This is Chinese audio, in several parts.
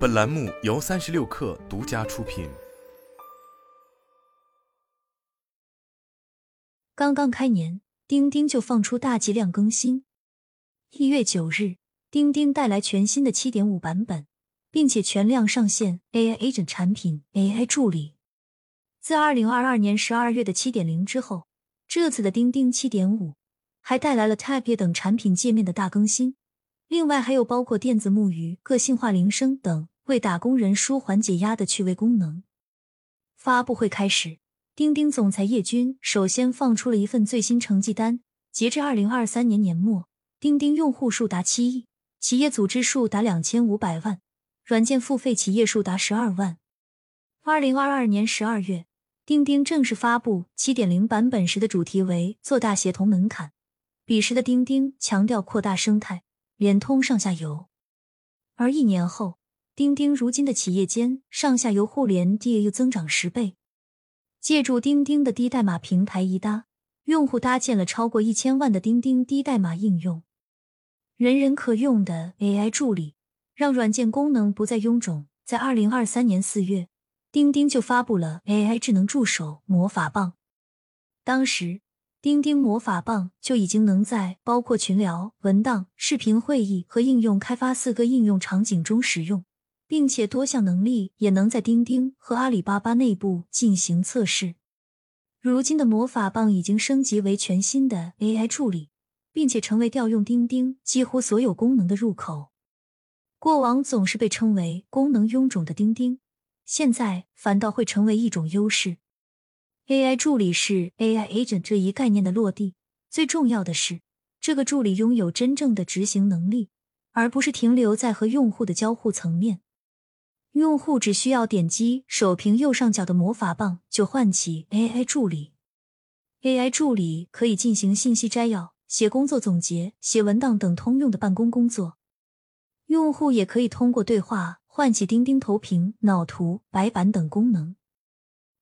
本栏目由三十六氪独家出品。刚刚开年，钉钉就放出大剂量更新。一月九日，钉钉带来全新的七点五版本，并且全量上线 AI Agent 产品 AI 助理。自二零二二年十二月的七点零之后，这次的钉钉七点五还带来了 Type 等产品界面的大更新。另外还有包括电子木鱼、个性化铃声等为打工人舒缓解压的趣味功能。发布会开始，钉钉总裁叶军首先放出了一份最新成绩单。截至二零二三年年末，钉钉用户数达七亿，企业组织数达两千五百万，软件付费企业数达十二万。二零二二年十二月，钉钉正式发布七点零版本时的主题为“做大协同门槛”。彼时的钉钉强调扩大生态。连通上下游，而一年后，钉钉如今的企业间上下游互联 DAU 增长十倍。借助钉钉的低代码平台一搭，用户搭建了超过一千万的钉钉低代码应用，人人可用的 AI 助理，让软件功能不再臃肿。在二零二三年四月，钉钉就发布了 AI 智能助手魔法棒，当时。钉钉魔法棒就已经能在包括群聊、文档、视频会议和应用开发四个应用场景中使用，并且多项能力也能在钉钉和阿里巴巴内部进行测试。如今的魔法棒已经升级为全新的 AI 助理，并且成为调用钉钉几乎所有功能的入口。过往总是被称为功能臃肿的钉钉，现在反倒会成为一种优势。AI 助理是 AI agent 这一概念的落地，最重要的是，这个助理拥有真正的执行能力，而不是停留在和用户的交互层面。用户只需要点击手屏右上角的魔法棒，就唤起 AI 助理。AI 助理可以进行信息摘要、写工作总结、写文档等通用的办公工作。用户也可以通过对话唤起钉钉投屏、脑图、白板等功能。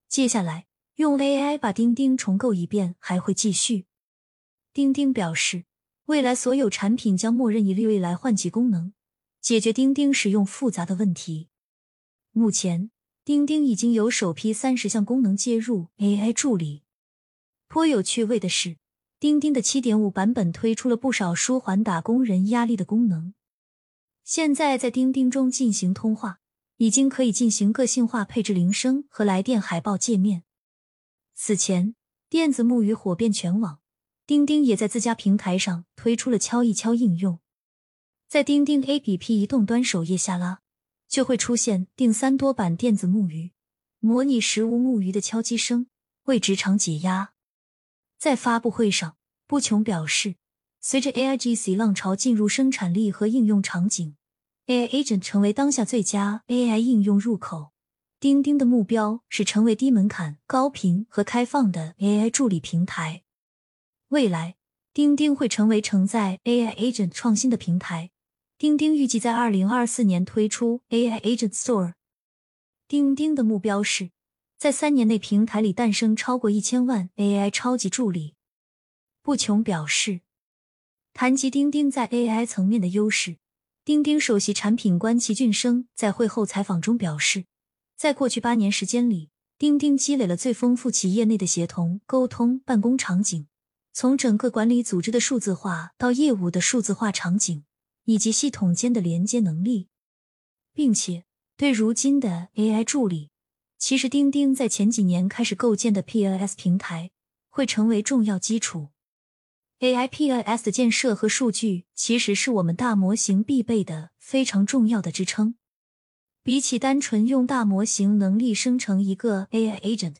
接下来。用 AI 把钉钉重构一遍，还会继续。钉钉表示，未来所有产品将默认以未来唤起功能，解决钉钉使用复杂的问题。目前，钉钉已经有首批三十项功能接入 AI 助理。颇有趣味的是，钉钉的七点五版本推出了不少舒缓打工人压力的功能。现在在钉钉中进行通话，已经可以进行个性化配置铃声和来电海报界面。此前，电子木鱼火遍全网，钉钉也在自家平台上推出了敲一敲应用。在钉钉 APP 移动端首页下拉，就会出现定三多版电子木鱼，模拟实物木鱼的敲击声，为职场解压。在发布会上，不穷表示，随着 AIGC 浪潮进入生产力和应用场景，AI Agent 成为当下最佳 AI 应用入口。钉钉的目标是成为低门槛、高频和开放的 AI 助理平台。未来，钉钉会成为承载 AI Agent 创新的平台。钉钉预计在二零二四年推出 AI Agent Store。钉钉的目标是在三年内平台里诞生超过一千万 AI 超级助理。不穷表示，谈及钉钉在 AI 层面的优势，钉钉首席产品官齐俊生在会后采访中表示。在过去八年时间里，钉钉积累了最丰富企业内的协同、沟通、办公场景，从整个管理组织的数字化到业务的数字化场景，以及系统间的连接能力，并且对如今的 AI 助理，其实钉钉在前几年开始构建的 PLS 平台会成为重要基础。AI PLS 的建设和数据其实是我们大模型必备的非常重要的支撑。比起单纯用大模型能力生成一个 AI agent，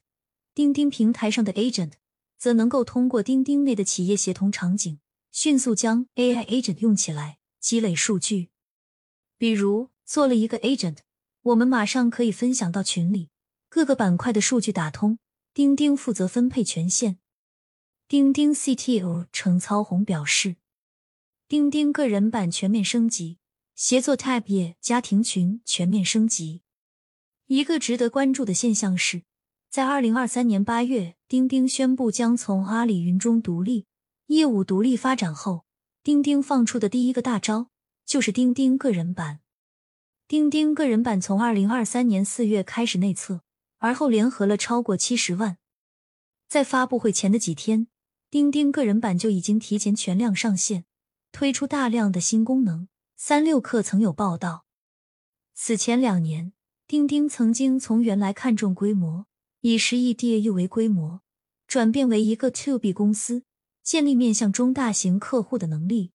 钉钉平台上的 agent 则能够通过钉钉内的企业协同场景，迅速将 AI agent 用起来，积累数据。比如做了一个 agent，我们马上可以分享到群里，各个板块的数据打通，钉钉负责分配权限。钉钉 CTO 程操红表示，钉钉个人版全面升级。协作 Tab 页家庭群全面升级。一个值得关注的现象是，在二零二三年八月，钉钉宣布将从阿里云中独立，业务独立发展后，钉钉放出的第一个大招就是钉钉个人版。钉钉个人版从二零二三年四月开始内测，而后联合了超过七十万。在发布会前的几天，钉钉个人版就已经提前全量上线，推出大量的新功能。三六氪曾有报道，此前两年，钉钉曾经从原来看重规模，以十亿 DAU 为规模，转变为一个 To B 公司，建立面向中大型客户的能力。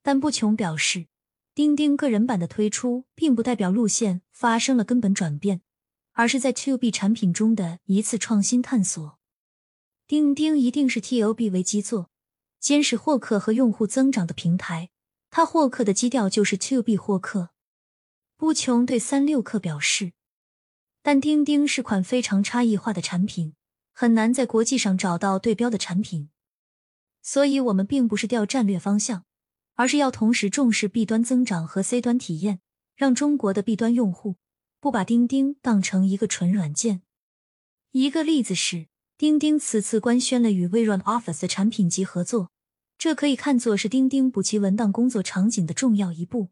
但不穷表示，钉钉个人版的推出，并不代表路线发生了根本转变，而是在 To B 产品中的一次创新探索。钉钉一定是 TOB 为基座，监视获客和用户增长的平台。他获客的基调就是 To B 获客。不穷对三六氪表示，但钉钉是款非常差异化的产品，很难在国际上找到对标的产品。所以，我们并不是调战略方向，而是要同时重视 B 端增长和 C 端体验，让中国的 B 端用户不把钉钉当成一个纯软件。一个例子是。钉钉此次官宣了与微软 Office 的产品及合作，这可以看作是钉钉补齐文档工作场景的重要一步。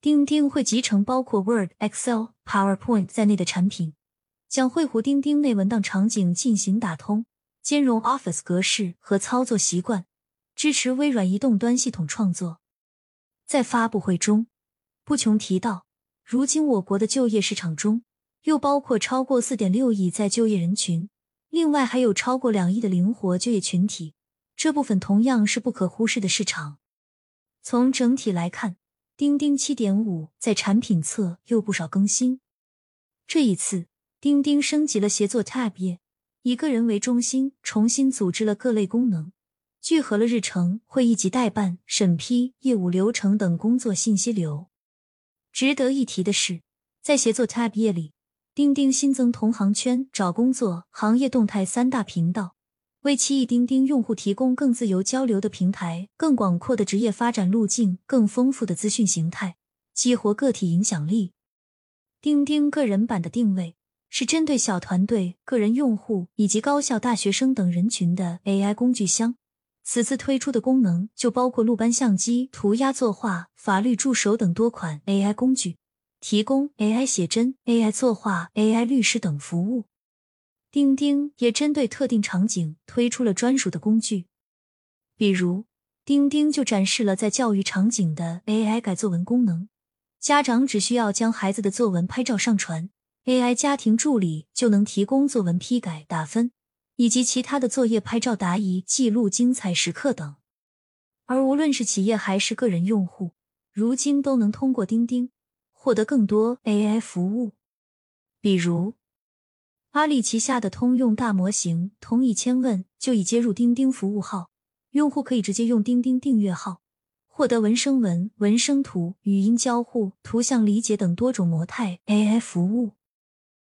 钉钉会集成包括 Word、Excel、PowerPoint 在内的产品，将绘图钉钉内文档场景进行打通，兼容 Office 格式和操作习惯，支持微软移动端系统创作。在发布会中，不琼提到，如今我国的就业市场中，又包括超过四点六亿在就业人群。另外还有超过两亿的灵活就业群体，这部分同样是不可忽视的市场。从整体来看，钉钉七点五在产品侧又不少更新。这一次，钉钉升级了协作 Tab 页，以个人为中心，重新组织了各类功能，聚合了日程、会议及代办、审批、业务流程等工作信息流。值得一提的是，在协作 Tab 页里。钉钉新增同行圈、找工作、行业动态三大频道，为七亿钉钉用户提供更自由交流的平台、更广阔的职业发展路径、更丰富的资讯形态，激活个体影响力。钉钉个人版的定位是针对小团队、个人用户以及高校大学生等人群的 AI 工具箱。此次推出的功能就包括录班相机、涂鸦作画、法律助手等多款 AI 工具。提供 AI 写真、AI 作画、AI 律师等服务。钉钉也针对特定场景推出了专属的工具，比如钉钉就展示了在教育场景的 AI 改作文功能，家长只需要将孩子的作文拍照上传，AI 家庭助理就能提供作文批改、打分，以及其他的作业拍照答疑、记录精彩时刻等。而无论是企业还是个人用户，如今都能通过钉钉。获得更多 AI 服务，比如阿里旗下的通用大模型通义千问就已接入钉钉服务号，用户可以直接用钉钉订阅号，获得文生文、文生图、语音交互、图像理解等多种模态 AI 服务。